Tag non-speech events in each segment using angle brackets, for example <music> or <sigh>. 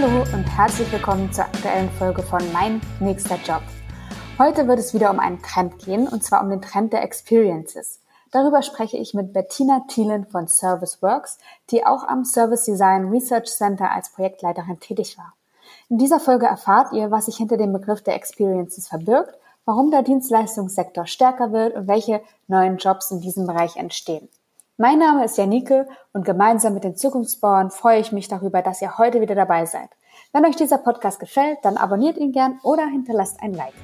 Hallo und herzlich willkommen zur aktuellen Folge von Mein nächster Job. Heute wird es wieder um einen Trend gehen und zwar um den Trend der Experiences. Darüber spreche ich mit Bettina Thielen von Service Works, die auch am Service Design Research Center als Projektleiterin tätig war. In dieser Folge erfahrt ihr, was sich hinter dem Begriff der Experiences verbirgt, warum der Dienstleistungssektor stärker wird und welche neuen Jobs in diesem Bereich entstehen. Mein Name ist Janike und gemeinsam mit den Zukunftsbauern freue ich mich darüber, dass ihr heute wieder dabei seid. Wenn euch dieser Podcast gefällt, dann abonniert ihn gern oder hinterlasst ein Like.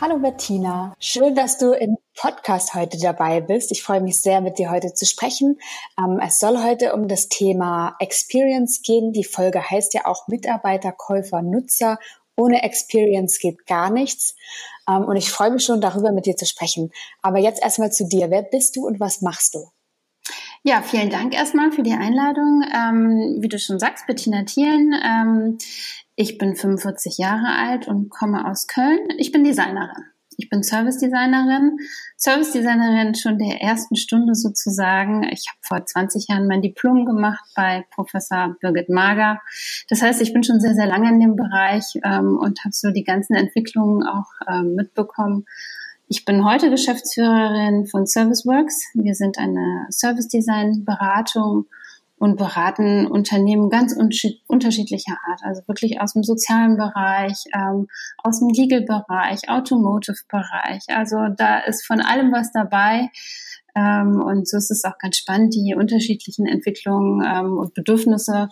Hallo Bettina, schön, dass du im Podcast heute dabei bist. Ich freue mich sehr, mit dir heute zu sprechen. Ähm, es soll heute um das Thema Experience gehen. Die Folge heißt ja auch Mitarbeiter, Käufer, Nutzer. Ohne Experience geht gar nichts. Ähm, und ich freue mich schon darüber, mit dir zu sprechen. Aber jetzt erstmal zu dir. Wer bist du und was machst du? Ja, vielen Dank erstmal für die Einladung. Ähm, wie du schon sagst, Bettina Thielen. Ähm, ich bin 45 Jahre alt und komme aus Köln. Ich bin Designerin. Ich bin Service Designerin. Service Designerin schon der ersten Stunde sozusagen. Ich habe vor 20 Jahren mein Diplom gemacht bei Professor Birgit Mager. Das heißt, ich bin schon sehr, sehr lange in dem Bereich ähm, und habe so die ganzen Entwicklungen auch ähm, mitbekommen. Ich bin heute Geschäftsführerin von ServiceWorks. Wir sind eine Service Design Beratung und beraten Unternehmen ganz unterschiedlicher Art, also wirklich aus dem sozialen Bereich, ähm, aus dem Legal-Bereich, Automotive-Bereich. Also da ist von allem was dabei. Ähm, und so ist es auch ganz spannend, die unterschiedlichen Entwicklungen ähm, und Bedürfnisse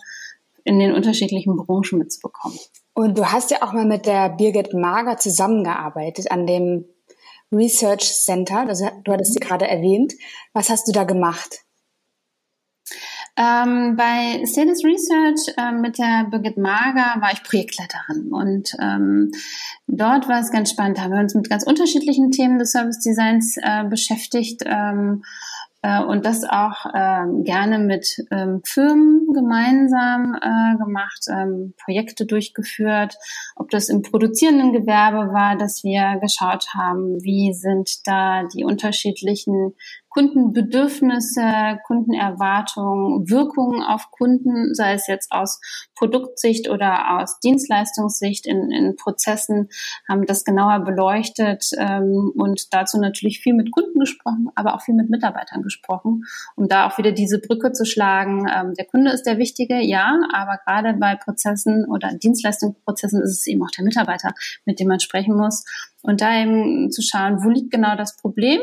in den unterschiedlichen Branchen mitzubekommen. Und du hast ja auch mal mit der Birgit Mager zusammengearbeitet an dem Research Center. Also du hattest sie gerade erwähnt. Was hast du da gemacht? Ähm, bei Sales Research äh, mit der Birgit Mager war ich Projektleiterin und ähm, dort war es ganz spannend. Da haben wir uns mit ganz unterschiedlichen Themen des Service Designs äh, beschäftigt. Ähm, äh, und das auch ähm, gerne mit ähm, Firmen gemeinsam äh, gemacht, ähm, Projekte durchgeführt, ob das im produzierenden Gewerbe war, dass wir geschaut haben, wie sind da die unterschiedlichen Kundenbedürfnisse, Kundenerwartungen, Wirkungen auf Kunden, sei es jetzt aus Produktsicht oder aus Dienstleistungssicht in, in Prozessen, haben das genauer beleuchtet ähm, und dazu natürlich viel mit Kunden gesprochen, aber auch viel mit Mitarbeitern gesprochen, um da auch wieder diese Brücke zu schlagen. Ähm, der Kunde ist der Wichtige, ja, aber gerade bei Prozessen oder Dienstleistungsprozessen ist es eben auch der Mitarbeiter, mit dem man sprechen muss. Und da eben zu schauen, wo liegt genau das Problem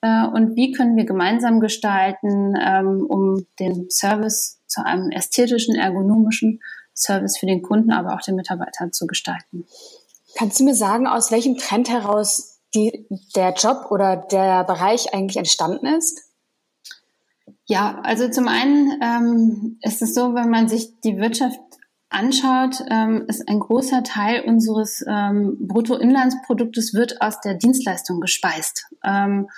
äh, und wie können wir gemeinsam gestalten, ähm, um den Service zu einem ästhetischen, ergonomischen Service für den Kunden, aber auch den Mitarbeiter zu gestalten. Kannst du mir sagen, aus welchem Trend heraus die, der Job oder der Bereich eigentlich entstanden ist? Ja, also zum einen ähm, ist es so, wenn man sich die Wirtschaft anschaut, ähm, ist ein großer Teil unseres ähm, Bruttoinlandsproduktes wird aus der Dienstleistung gespeist. Ähm,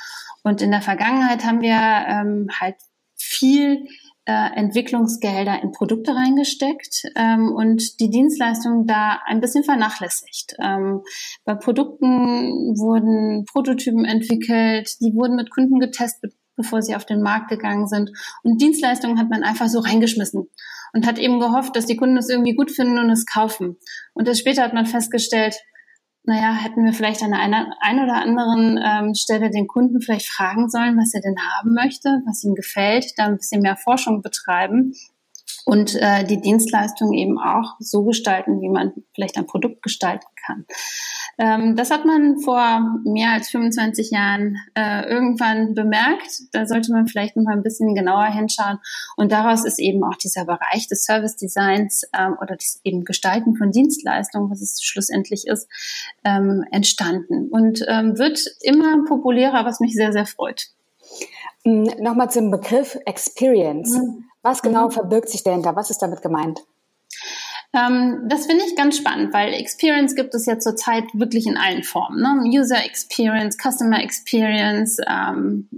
und in der Vergangenheit haben wir ähm, halt viel äh, Entwicklungsgelder in Produkte reingesteckt ähm, und die Dienstleistung da ein bisschen vernachlässigt. Ähm, bei Produkten wurden Prototypen entwickelt, die wurden mit Kunden getestet, bevor sie auf den Markt gegangen sind. Und Dienstleistungen hat man einfach so reingeschmissen und hat eben gehofft, dass die Kunden es irgendwie gut finden und es kaufen. Und erst später hat man festgestellt, naja, hätten wir vielleicht an einer ein oder anderen ähm, Stelle den Kunden vielleicht fragen sollen, was er denn haben möchte, was ihm gefällt, da ein bisschen mehr Forschung betreiben und äh, die Dienstleistung eben auch so gestalten, wie man vielleicht ein Produkt gestalten kann. Ähm, das hat man vor mehr als 25 Jahren äh, irgendwann bemerkt. Da sollte man vielleicht noch mal ein bisschen genauer hinschauen. Und daraus ist eben auch dieser Bereich des Service Designs ähm, oder das eben Gestalten von Dienstleistungen, was es schlussendlich ist, ähm, entstanden und ähm, wird immer populärer, was mich sehr, sehr freut. Hm, Nochmal zum Begriff Experience. Mhm. Was genau mhm. verbirgt sich dahinter? Was ist damit gemeint? Ähm, das finde ich ganz spannend, weil Experience gibt es ja zurzeit wirklich in allen Formen. Ne? User Experience, Customer Experience. Ähm,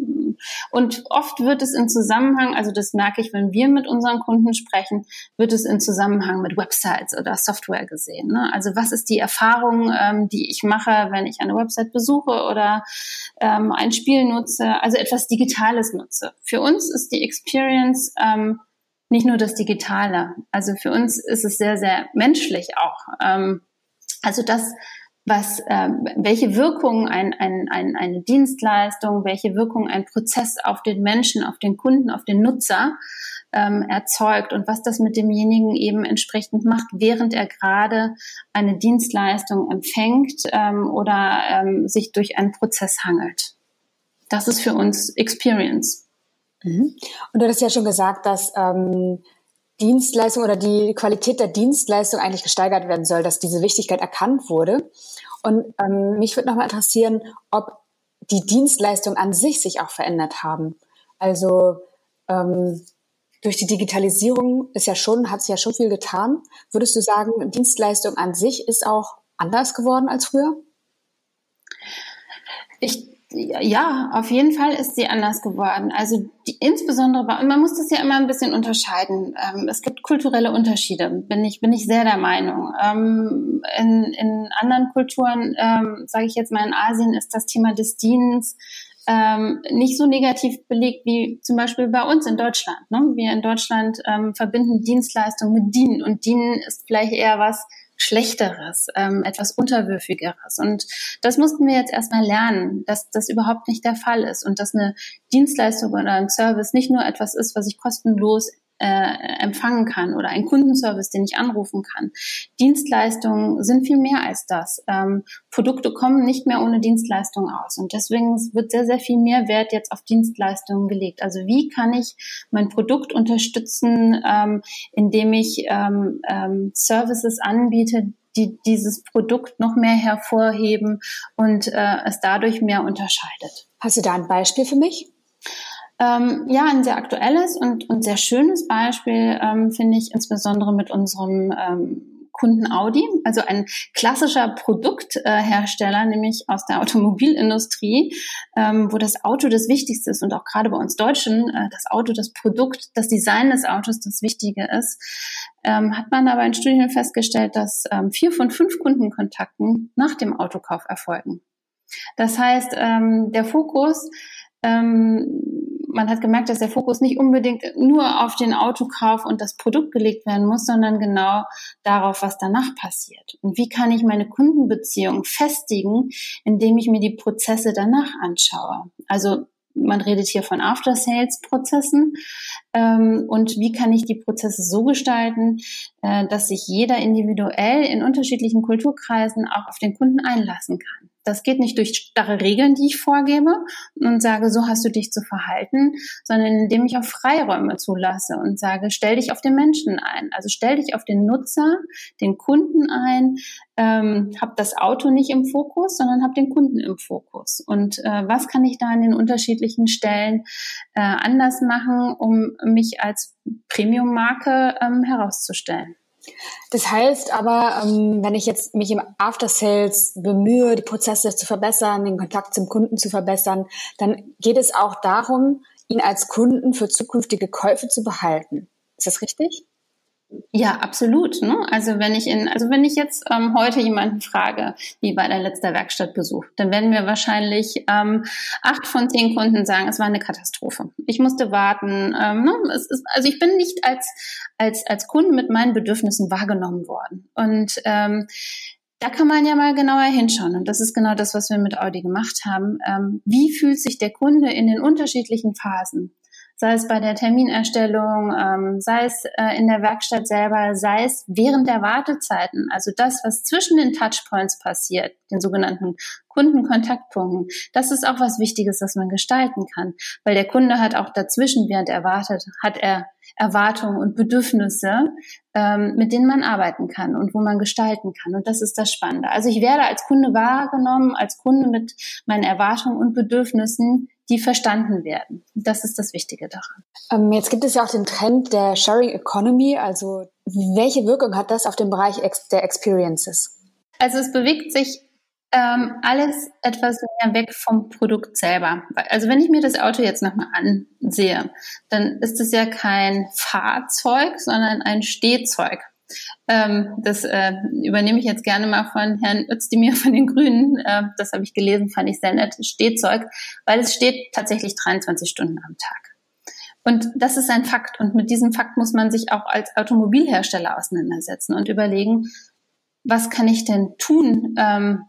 und oft wird es in Zusammenhang, also das merke ich, wenn wir mit unseren Kunden sprechen, wird es in Zusammenhang mit Websites oder Software gesehen. Ne? Also was ist die Erfahrung, ähm, die ich mache, wenn ich eine Website besuche oder ähm, ein Spiel nutze, also etwas Digitales nutze. Für uns ist die Experience ähm, nicht nur das Digitale. Also für uns ist es sehr, sehr menschlich auch. Ähm, also das, was, äh, welche Wirkung ein, ein, ein, eine Dienstleistung, welche Wirkung ein Prozess auf den Menschen, auf den Kunden, auf den Nutzer ähm, erzeugt und was das mit demjenigen eben entsprechend macht, während er gerade eine Dienstleistung empfängt ähm, oder ähm, sich durch einen Prozess hangelt. Das ist für uns Experience. Mhm. Und du hast ja schon gesagt, dass ähm, Dienstleistung oder die Qualität der Dienstleistung eigentlich gesteigert werden soll, dass diese Wichtigkeit erkannt wurde. Und ähm, mich würde nochmal interessieren, ob die Dienstleistungen an sich sich auch verändert haben. Also ähm, durch die Digitalisierung ist ja schon, hat sich ja schon viel getan. Würdest du sagen, Dienstleistung an sich ist auch anders geworden als früher? Ich ja, auf jeden Fall ist sie anders geworden. Also die, insbesondere bei, man muss das ja immer ein bisschen unterscheiden. Ähm, es gibt kulturelle Unterschiede, bin ich, bin ich sehr der Meinung. Ähm, in, in anderen Kulturen, ähm, sage ich jetzt mal in Asien, ist das Thema des Dienens ähm, nicht so negativ belegt wie zum Beispiel bei uns in Deutschland. Ne? Wir in Deutschland ähm, verbinden Dienstleistung mit Dienen und Dienen ist vielleicht eher was, Schlechteres, ähm, etwas Unterwürfigeres. Und das mussten wir jetzt erstmal lernen, dass das überhaupt nicht der Fall ist und dass eine Dienstleistung oder ein Service nicht nur etwas ist, was ich kostenlos äh, empfangen kann oder ein Kundenservice, den ich anrufen kann. Dienstleistungen sind viel mehr als das. Ähm, Produkte kommen nicht mehr ohne Dienstleistungen aus und deswegen wird sehr, sehr viel mehr Wert jetzt auf Dienstleistungen gelegt. Also wie kann ich mein Produkt unterstützen, ähm, indem ich ähm, ähm Services anbiete, die dieses Produkt noch mehr hervorheben und äh, es dadurch mehr unterscheidet. Hast du da ein Beispiel für mich? Ähm, ja, ein sehr aktuelles und, und sehr schönes Beispiel ähm, finde ich insbesondere mit unserem ähm, Kunden Audi, also ein klassischer Produkthersteller, nämlich aus der Automobilindustrie, ähm, wo das Auto das Wichtigste ist und auch gerade bei uns Deutschen äh, das Auto, das Produkt, das Design des Autos das Wichtige ist, ähm, hat man aber in Studien festgestellt, dass ähm, vier von fünf Kundenkontakten nach dem Autokauf erfolgen. Das heißt, der Fokus ähm, man hat gemerkt, dass der Fokus nicht unbedingt nur auf den Autokauf und das Produkt gelegt werden muss, sondern genau darauf, was danach passiert. Und wie kann ich meine Kundenbeziehung festigen, indem ich mir die Prozesse danach anschaue. Also man redet hier von After-Sales-Prozessen. Ähm, und wie kann ich die Prozesse so gestalten, äh, dass sich jeder individuell in unterschiedlichen Kulturkreisen auch auf den Kunden einlassen kann. Das geht nicht durch starre Regeln, die ich vorgebe und sage, so hast du dich zu verhalten, sondern indem ich auch Freiräume zulasse und sage, stell dich auf den Menschen ein. Also stell dich auf den Nutzer, den Kunden ein, ähm, hab das Auto nicht im Fokus, sondern hab den Kunden im Fokus. Und äh, was kann ich da an den unterschiedlichen Stellen äh, anders machen, um mich als Premium-Marke ähm, herauszustellen? Das heißt aber, ähm, wenn ich jetzt mich im After Sales bemühe, die Prozesse zu verbessern, den Kontakt zum Kunden zu verbessern, dann geht es auch darum, ihn als Kunden für zukünftige Käufe zu behalten. Ist das richtig? Ja, absolut. Ne? Also wenn ich in, also wenn ich jetzt ähm, heute jemanden frage, wie war der letzte Werkstattbesuch, dann werden mir wahrscheinlich ähm, acht von zehn Kunden sagen, es war eine Katastrophe. Ich musste warten. Ähm, ne? es ist, also ich bin nicht als als als Kunde mit meinen Bedürfnissen wahrgenommen worden. Und ähm, da kann man ja mal genauer hinschauen. Und das ist genau das, was wir mit Audi gemacht haben. Ähm, wie fühlt sich der Kunde in den unterschiedlichen Phasen? Sei es bei der Terminerstellung, ähm, sei es äh, in der Werkstatt selber, sei es während der Wartezeiten. Also das, was zwischen den Touchpoints passiert, den sogenannten Kundenkontaktpunkten, das ist auch was Wichtiges, das man gestalten kann, weil der Kunde hat auch dazwischen, während er wartet, hat er Erwartungen und Bedürfnisse, ähm, mit denen man arbeiten kann und wo man gestalten kann. Und das ist das Spannende. Also ich werde als Kunde wahrgenommen, als Kunde mit meinen Erwartungen und Bedürfnissen, die verstanden werden. Das ist das Wichtige daran. Ähm, jetzt gibt es ja auch den Trend der Sharing Economy. Also welche Wirkung hat das auf den Bereich der Experiences? Also es bewegt sich ähm, alles etwas mehr weg vom Produkt selber. Also wenn ich mir das Auto jetzt nochmal ansehe, dann ist es ja kein Fahrzeug, sondern ein Stehzeug. Ähm, das äh, übernehme ich jetzt gerne mal von Herrn Özdemir von den Grünen. Äh, das habe ich gelesen, fand ich sehr nett. Stehzeug, weil es steht tatsächlich 23 Stunden am Tag. Und das ist ein Fakt. Und mit diesem Fakt muss man sich auch als Automobilhersteller auseinandersetzen und überlegen, was kann ich denn tun, ähm,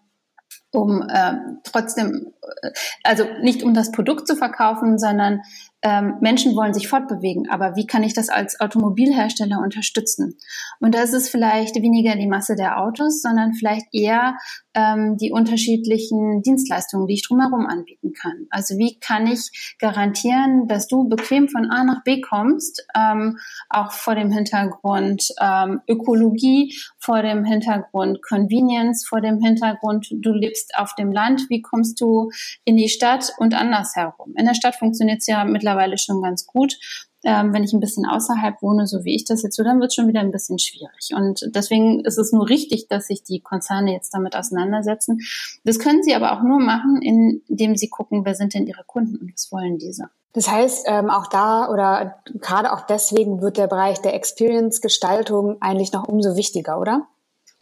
um äh, trotzdem, äh, also nicht um das Produkt zu verkaufen, sondern ähm, Menschen wollen sich fortbewegen, aber wie kann ich das als Automobilhersteller unterstützen? Und das ist vielleicht weniger die Masse der Autos, sondern vielleicht eher ähm, die unterschiedlichen Dienstleistungen, die ich drumherum anbieten kann. Also wie kann ich garantieren, dass du bequem von A nach B kommst, ähm, auch vor dem Hintergrund ähm, Ökologie, vor dem Hintergrund Convenience, vor dem Hintergrund, du lebst auf dem Land, wie kommst du in die Stadt und andersherum. In der Stadt funktioniert es ja mittlerweile mittlerweile schon ganz gut. Ähm, wenn ich ein bisschen außerhalb wohne, so wie ich das jetzt so, dann wird es schon wieder ein bisschen schwierig. Und deswegen ist es nur richtig, dass sich die Konzerne jetzt damit auseinandersetzen. Das können sie aber auch nur machen, indem sie gucken, wer sind denn ihre Kunden und was wollen diese. Das heißt, ähm, auch da oder gerade auch deswegen wird der Bereich der Experience-Gestaltung eigentlich noch umso wichtiger, oder?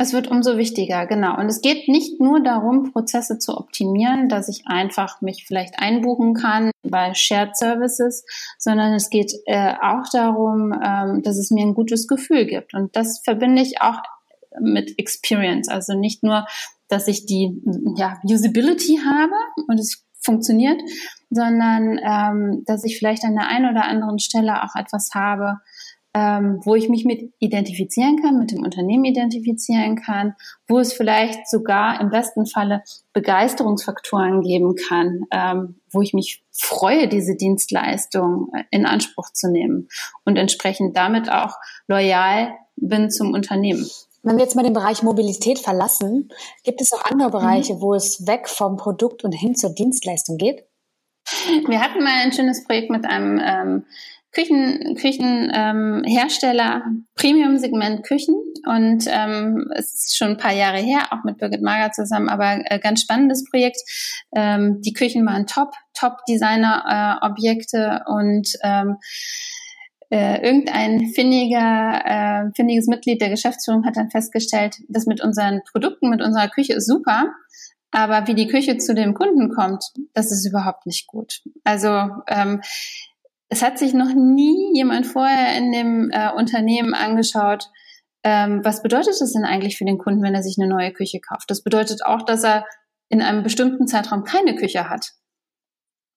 Es wird umso wichtiger, genau. Und es geht nicht nur darum, Prozesse zu optimieren, dass ich einfach mich vielleicht einbuchen kann bei Shared Services, sondern es geht äh, auch darum, ähm, dass es mir ein gutes Gefühl gibt. Und das verbinde ich auch mit Experience. Also nicht nur, dass ich die ja, Usability habe und es funktioniert, sondern ähm, dass ich vielleicht an der einen oder anderen Stelle auch etwas habe, ähm, wo ich mich mit identifizieren kann, mit dem Unternehmen identifizieren kann, wo es vielleicht sogar im besten Falle Begeisterungsfaktoren geben kann, ähm, wo ich mich freue, diese Dienstleistung äh, in Anspruch zu nehmen und entsprechend damit auch loyal bin zum Unternehmen. Wenn wir jetzt mal den Bereich Mobilität verlassen, gibt es auch andere mhm. Bereiche, mhm. wo es weg vom Produkt und hin zur Dienstleistung geht? Wir hatten mal ein schönes Projekt mit einem ähm, Küchen, Küchenhersteller, ähm, Premium-Segment Küchen. Und ähm, es ist schon ein paar Jahre her, auch mit Birgit Mager zusammen, aber äh, ganz spannendes Projekt. Ähm, die Küchen waren top, top Designer-Objekte äh, und ähm, äh, irgendein findiger, äh, findiges Mitglied der Geschäftsführung hat dann festgestellt, dass mit unseren Produkten, mit unserer Küche ist super, aber wie die Küche zu dem Kunden kommt, das ist überhaupt nicht gut. Also ähm, es hat sich noch nie jemand vorher in dem äh, Unternehmen angeschaut, ähm, was bedeutet das denn eigentlich für den Kunden, wenn er sich eine neue Küche kauft? Das bedeutet auch, dass er in einem bestimmten Zeitraum keine Küche hat.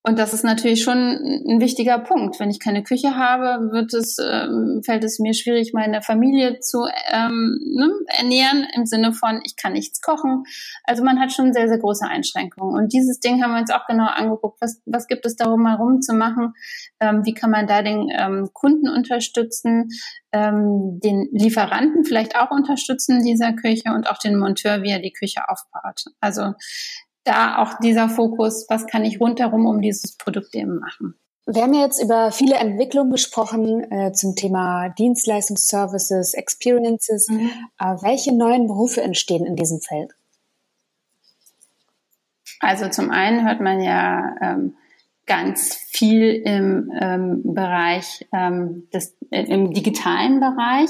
Und das ist natürlich schon ein wichtiger Punkt. Wenn ich keine Küche habe, wird es, ähm, fällt es mir schwierig, meine Familie zu ähm, ne, ernähren im Sinne von, ich kann nichts kochen. Also man hat schon sehr, sehr große Einschränkungen. Und dieses Ding haben wir uns auch genau angeguckt. Was, was gibt es darum herum zu machen? Ähm, wie kann man da den ähm, Kunden unterstützen, ähm, den Lieferanten vielleicht auch unterstützen dieser Küche und auch den Monteur, wie er die Küche aufbaut. Also da auch dieser Fokus, was kann ich rundherum um dieses Produkt eben machen. Wir haben jetzt über viele Entwicklungen gesprochen äh, zum Thema Dienstleistungsservices, Experiences. Mhm. Äh, welche neuen Berufe entstehen in diesem Feld? Also zum einen hört man ja ähm, ganz viel im ähm, Bereich ähm, des, äh, im digitalen Bereich.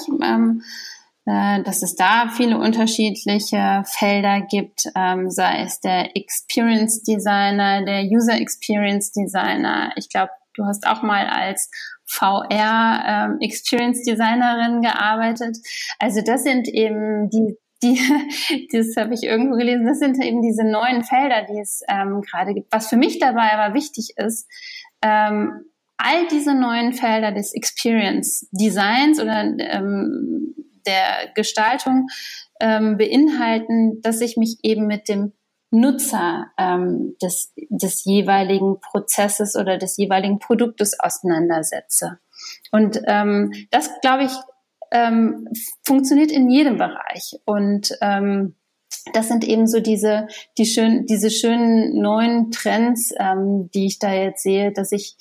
Äh, dass es da viele unterschiedliche Felder gibt, ähm, sei es der Experience Designer, der User Experience Designer. Ich glaube, du hast auch mal als VR ähm, Experience Designerin gearbeitet. Also das sind eben die die, <laughs> das habe ich irgendwo gelesen, das sind eben diese neuen Felder, die es ähm, gerade gibt. Was für mich dabei aber wichtig ist, ähm, all diese neuen Felder des Experience Designs oder der Gestaltung ähm, beinhalten, dass ich mich eben mit dem Nutzer ähm, des, des jeweiligen Prozesses oder des jeweiligen Produktes auseinandersetze. Und ähm, das, glaube ich, ähm, funktioniert in jedem Bereich. Und ähm, das sind eben so diese, die schön, diese schönen neuen Trends, ähm, die ich da jetzt sehe, dass ich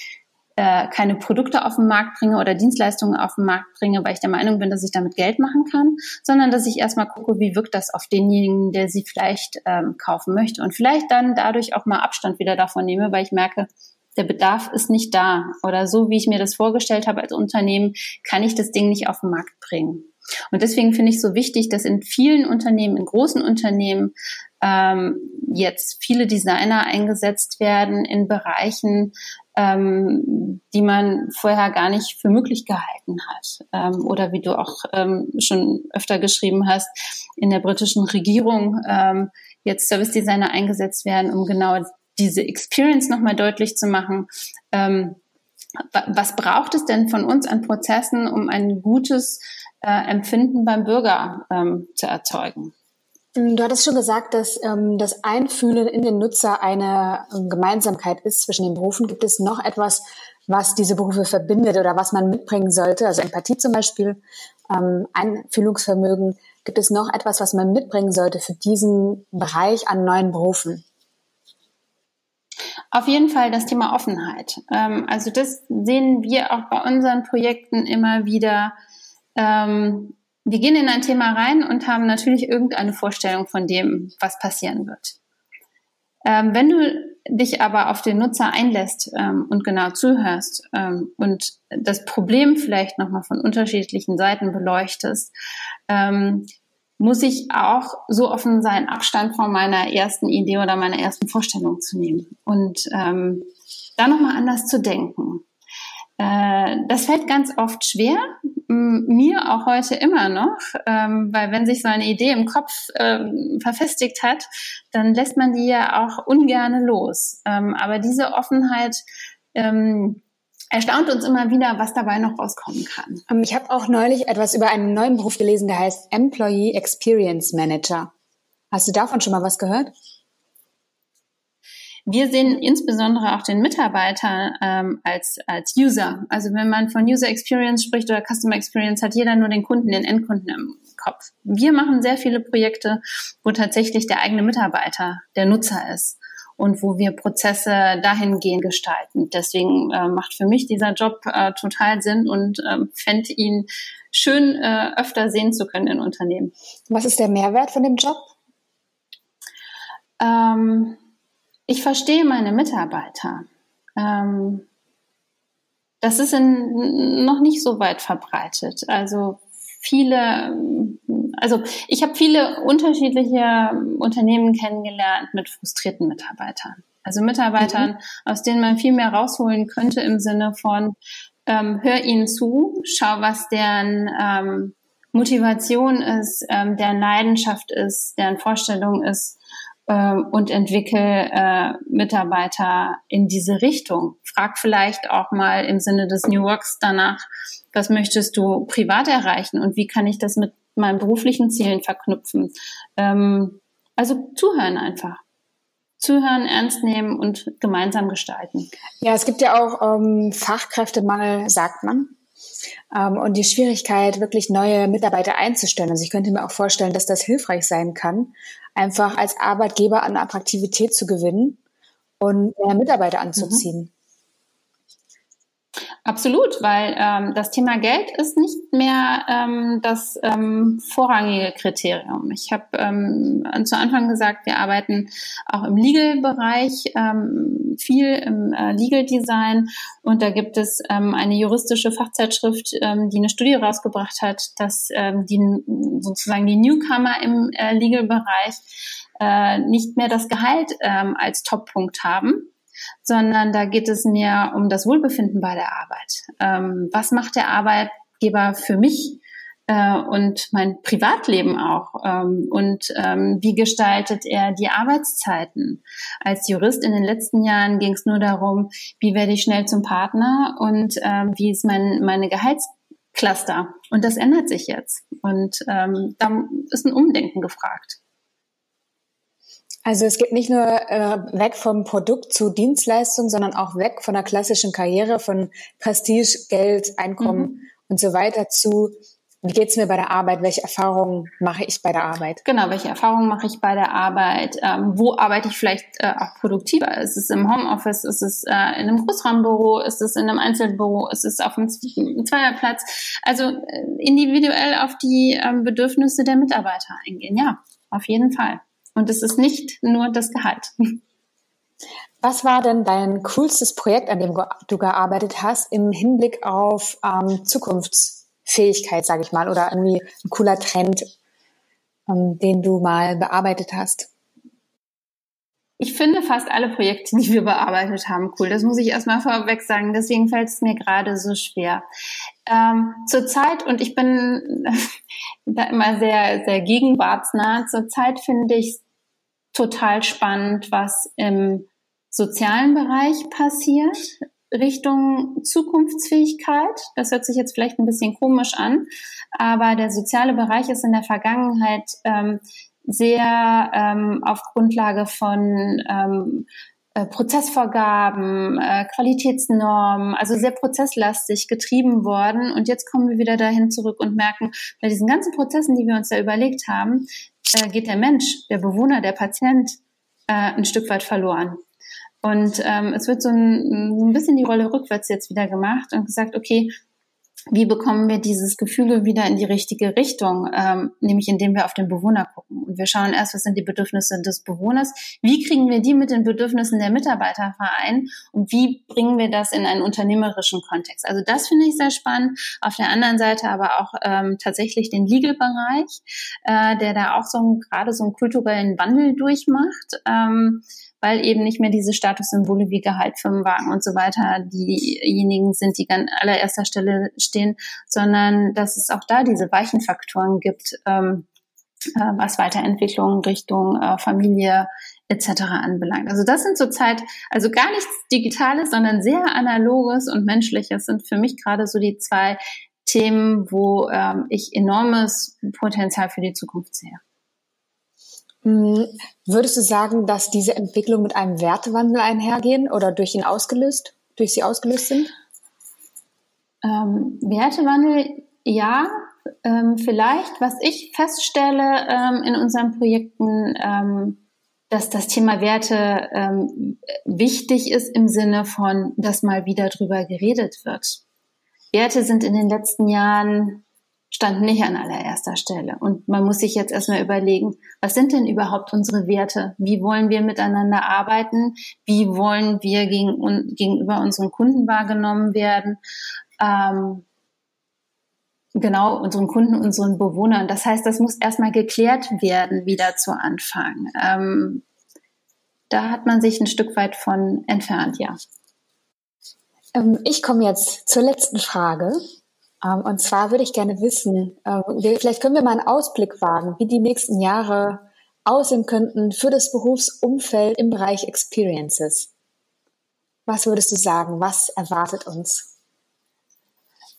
äh, keine Produkte auf den Markt bringe oder Dienstleistungen auf den Markt bringe, weil ich der Meinung bin, dass ich damit Geld machen kann, sondern dass ich erstmal gucke, wie wirkt das auf denjenigen, der sie vielleicht ähm, kaufen möchte und vielleicht dann dadurch auch mal Abstand wieder davon nehme, weil ich merke, der Bedarf ist nicht da oder so, wie ich mir das vorgestellt habe als Unternehmen, kann ich das Ding nicht auf den Markt bringen. Und deswegen finde ich so wichtig, dass in vielen Unternehmen, in großen Unternehmen ähm, jetzt viele Designer eingesetzt werden in Bereichen, ähm, die man vorher gar nicht für möglich gehalten hat. Ähm, oder wie du auch ähm, schon öfter geschrieben hast, in der britischen Regierung ähm, jetzt Service Designer eingesetzt werden, um genau diese Experience nochmal deutlich zu machen. Ähm, was braucht es denn von uns an Prozessen, um ein gutes äh, Empfinden beim Bürger ähm, zu erzeugen? Du hattest schon gesagt, dass ähm, das Einfühlen in den Nutzer eine ähm, Gemeinsamkeit ist zwischen den Berufen. Gibt es noch etwas, was diese Berufe verbindet oder was man mitbringen sollte? Also Empathie zum Beispiel, ähm, Einfühlungsvermögen. Gibt es noch etwas, was man mitbringen sollte für diesen Bereich an neuen Berufen? Auf jeden Fall das Thema Offenheit. Ähm, also das sehen wir auch bei unseren Projekten immer wieder. Ähm, wir gehen in ein Thema rein und haben natürlich irgendeine Vorstellung von dem, was passieren wird. Ähm, wenn du dich aber auf den Nutzer einlässt ähm, und genau zuhörst ähm, und das Problem vielleicht nochmal von unterschiedlichen Seiten beleuchtest, ähm, muss ich auch so offen sein, Abstand von meiner ersten Idee oder meiner ersten Vorstellung zu nehmen und ähm, da nochmal anders zu denken. Äh, das fällt ganz oft schwer, mir auch heute immer noch, ähm, weil wenn sich so eine Idee im Kopf ähm, verfestigt hat, dann lässt man die ja auch ungerne los. Ähm, aber diese Offenheit erstaunt uns immer wieder, was dabei noch rauskommen kann. Ich habe auch neulich etwas über einen neuen Beruf gelesen, der heißt Employee Experience Manager. Hast du davon schon mal was gehört? Wir sehen insbesondere auch den Mitarbeiter ähm, als, als User. Also wenn man von User Experience spricht oder Customer Experience, hat jeder nur den Kunden, den Endkunden im Kopf. Wir machen sehr viele Projekte, wo tatsächlich der eigene Mitarbeiter der Nutzer ist und wo wir Prozesse dahingehend gestalten. Deswegen äh, macht für mich dieser Job äh, total Sinn und äh, fände ihn schön äh, öfter sehen zu können in Unternehmen. Was ist der Mehrwert von dem Job? Ähm, ich verstehe meine Mitarbeiter. Ähm, das ist in, noch nicht so weit verbreitet. Also viele, also ich habe viele unterschiedliche Unternehmen kennengelernt mit frustrierten Mitarbeitern. Also Mitarbeitern, mhm. aus denen man viel mehr rausholen könnte im Sinne von, ähm, hör ihnen zu, schau, was deren ähm, Motivation ist, ähm, deren Leidenschaft ist, deren Vorstellung ist äh, und entwickle äh, Mitarbeiter in diese Richtung. Frag vielleicht auch mal im Sinne des New Works danach, was möchtest du privat erreichen und wie kann ich das mit meinen beruflichen Zielen verknüpfen? Ähm, also zuhören einfach. Zuhören, ernst nehmen und gemeinsam gestalten. Ja, es gibt ja auch ähm, Fachkräftemangel, sagt man. Ähm, und die Schwierigkeit, wirklich neue Mitarbeiter einzustellen. Also ich könnte mir auch vorstellen, dass das hilfreich sein kann, einfach als Arbeitgeber an Attraktivität zu gewinnen und mehr Mitarbeiter anzuziehen. Mhm. Absolut, weil ähm, das Thema Geld ist nicht mehr ähm, das ähm, vorrangige Kriterium. Ich habe ähm, zu Anfang gesagt, wir arbeiten auch im Legal-Bereich, ähm, viel im äh, Legal-Design und da gibt es ähm, eine juristische Fachzeitschrift, ähm, die eine Studie rausgebracht hat, dass ähm, die sozusagen die Newcomer im äh, Legal-Bereich äh, nicht mehr das Gehalt ähm, als Top-Punkt haben, sondern da geht es mir um das Wohlbefinden bei der Arbeit. Ähm, was macht der Arbeitgeber für mich äh, und mein Privatleben auch? Ähm, und ähm, wie gestaltet er die Arbeitszeiten? Als Jurist in den letzten Jahren ging es nur darum, wie werde ich schnell zum Partner und ähm, wie ist mein, meine Gehaltscluster? Und das ändert sich jetzt. Und ähm, da ist ein Umdenken gefragt. Also es geht nicht nur äh, weg vom Produkt zu Dienstleistung, sondern auch weg von der klassischen Karriere, von Prestige, Geld, Einkommen mhm. und so weiter zu wie geht's mir bei der Arbeit? Welche Erfahrungen mache ich bei der Arbeit? Genau, welche Erfahrungen mache ich bei der Arbeit? Ähm, wo arbeite ich vielleicht äh, auch produktiver? Ist es im Homeoffice? Ist es äh, in einem Großraumbüro? Ist es in einem Einzelbüro? Ist es auf einem <laughs> Zweierplatz? Also äh, individuell auf die ähm, Bedürfnisse der Mitarbeiter eingehen. Ja, auf jeden Fall. Und es ist nicht nur das Gehalt. Was war denn dein coolstes Projekt, an dem du gearbeitet hast, im Hinblick auf ähm, Zukunfts Fähigkeit, sage ich mal, oder irgendwie ein cooler Trend, ähm, den du mal bearbeitet hast? Ich finde fast alle Projekte, die wir bearbeitet haben, cool. Das muss ich erstmal vorweg sagen. Deswegen fällt es mir gerade so schwer. Ähm, zurzeit, und ich bin <laughs> da immer sehr, sehr gegenwartsnah, zurzeit finde ich total spannend, was im sozialen Bereich passiert. Richtung Zukunftsfähigkeit. Das hört sich jetzt vielleicht ein bisschen komisch an, aber der soziale Bereich ist in der Vergangenheit ähm, sehr ähm, auf Grundlage von ähm, äh, Prozessvorgaben, äh, Qualitätsnormen, also sehr prozesslastig getrieben worden. Und jetzt kommen wir wieder dahin zurück und merken, bei diesen ganzen Prozessen, die wir uns da überlegt haben, äh, geht der Mensch, der Bewohner, der Patient äh, ein Stück weit verloren. Und ähm, es wird so ein, ein bisschen die Rolle rückwärts jetzt wieder gemacht und gesagt, okay, wie bekommen wir dieses Gefüge wieder in die richtige Richtung, ähm, nämlich indem wir auf den Bewohner gucken. Und wir schauen erst, was sind die Bedürfnisse des Bewohners, wie kriegen wir die mit den Bedürfnissen der Mitarbeiter verein und wie bringen wir das in einen unternehmerischen Kontext. Also das finde ich sehr spannend. Auf der anderen Seite aber auch ähm, tatsächlich den Legal-Bereich, äh, der da auch so gerade so einen kulturellen Wandel durchmacht. Ähm, weil eben nicht mehr diese Statussymbole wie Gehalt, Firmenwagen und so weiter diejenigen sind, die an allererster Stelle stehen, sondern dass es auch da diese weichen Faktoren gibt, ähm, äh, was Weiterentwicklung Richtung äh, Familie etc. anbelangt. Also das sind zurzeit also gar nichts Digitales, sondern sehr Analoges und Menschliches sind für mich gerade so die zwei Themen, wo ähm, ich enormes Potenzial für die Zukunft sehe. Hm, würdest du sagen, dass diese Entwicklung mit einem Wertewandel einhergehen oder durch ihn ausgelöst, durch sie ausgelöst sind? Ähm, Wertewandel, ja, ähm, vielleicht. Was ich feststelle ähm, in unseren Projekten, ähm, dass das Thema Werte ähm, wichtig ist im Sinne von, dass mal wieder drüber geredet wird. Werte sind in den letzten Jahren standen nicht an allererster Stelle. Und man muss sich jetzt erstmal überlegen, was sind denn überhaupt unsere Werte? Wie wollen wir miteinander arbeiten? Wie wollen wir gegen, un, gegenüber unseren Kunden wahrgenommen werden? Ähm, genau, unseren Kunden, unseren Bewohnern. Das heißt, das muss erstmal geklärt werden, wieder zu Anfang. Ähm, da hat man sich ein Stück weit von entfernt, ja. Ähm, ich komme jetzt zur letzten Frage. Ähm, und zwar würde ich gerne wissen, ähm, vielleicht können wir mal einen Ausblick wagen, wie die nächsten Jahre aussehen könnten für das Berufsumfeld im Bereich Experiences. Was würdest du sagen? Was erwartet uns?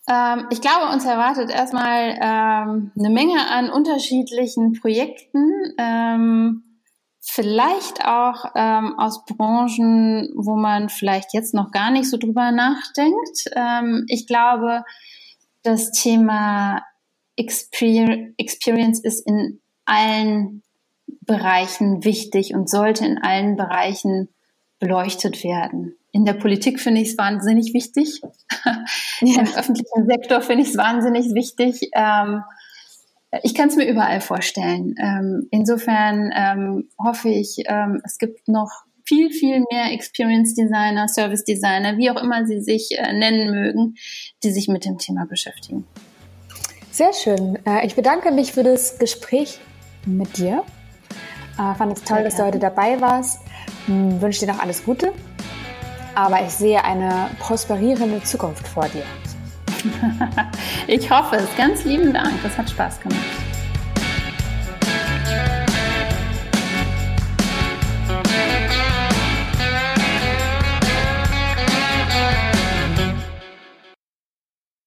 Ähm, ich glaube, uns erwartet erstmal eine Menge an unterschiedlichen Projekten. vielleicht auch aus Branchen, wo man vielleicht jetzt noch gar nicht so drüber nachdenkt. ich glaube, das Thema Experience ist in allen Bereichen wichtig und sollte in allen Bereichen beleuchtet werden. In der Politik finde ich es wahnsinnig wichtig. Ja. Im öffentlichen Sektor finde ich es wahnsinnig wichtig. Ähm, ich kann es mir überall vorstellen. Ähm, insofern ähm, hoffe ich, es gibt noch viel, viel mehr Experience Designer, Service Designer, wie auch immer sie sich äh, nennen mögen, die sich mit dem Thema beschäftigen. Sehr schön. Äh, ich bedanke mich für das Gespräch mit dir. Äh, fand es toll, Sehr dass du heute dabei warst. Hm, wünsche dir noch alles Gute. Aber ich sehe eine prosperierende Zukunft vor dir. <laughs> ich hoffe es. Ganz lieben Dank. Das hat Spaß gemacht.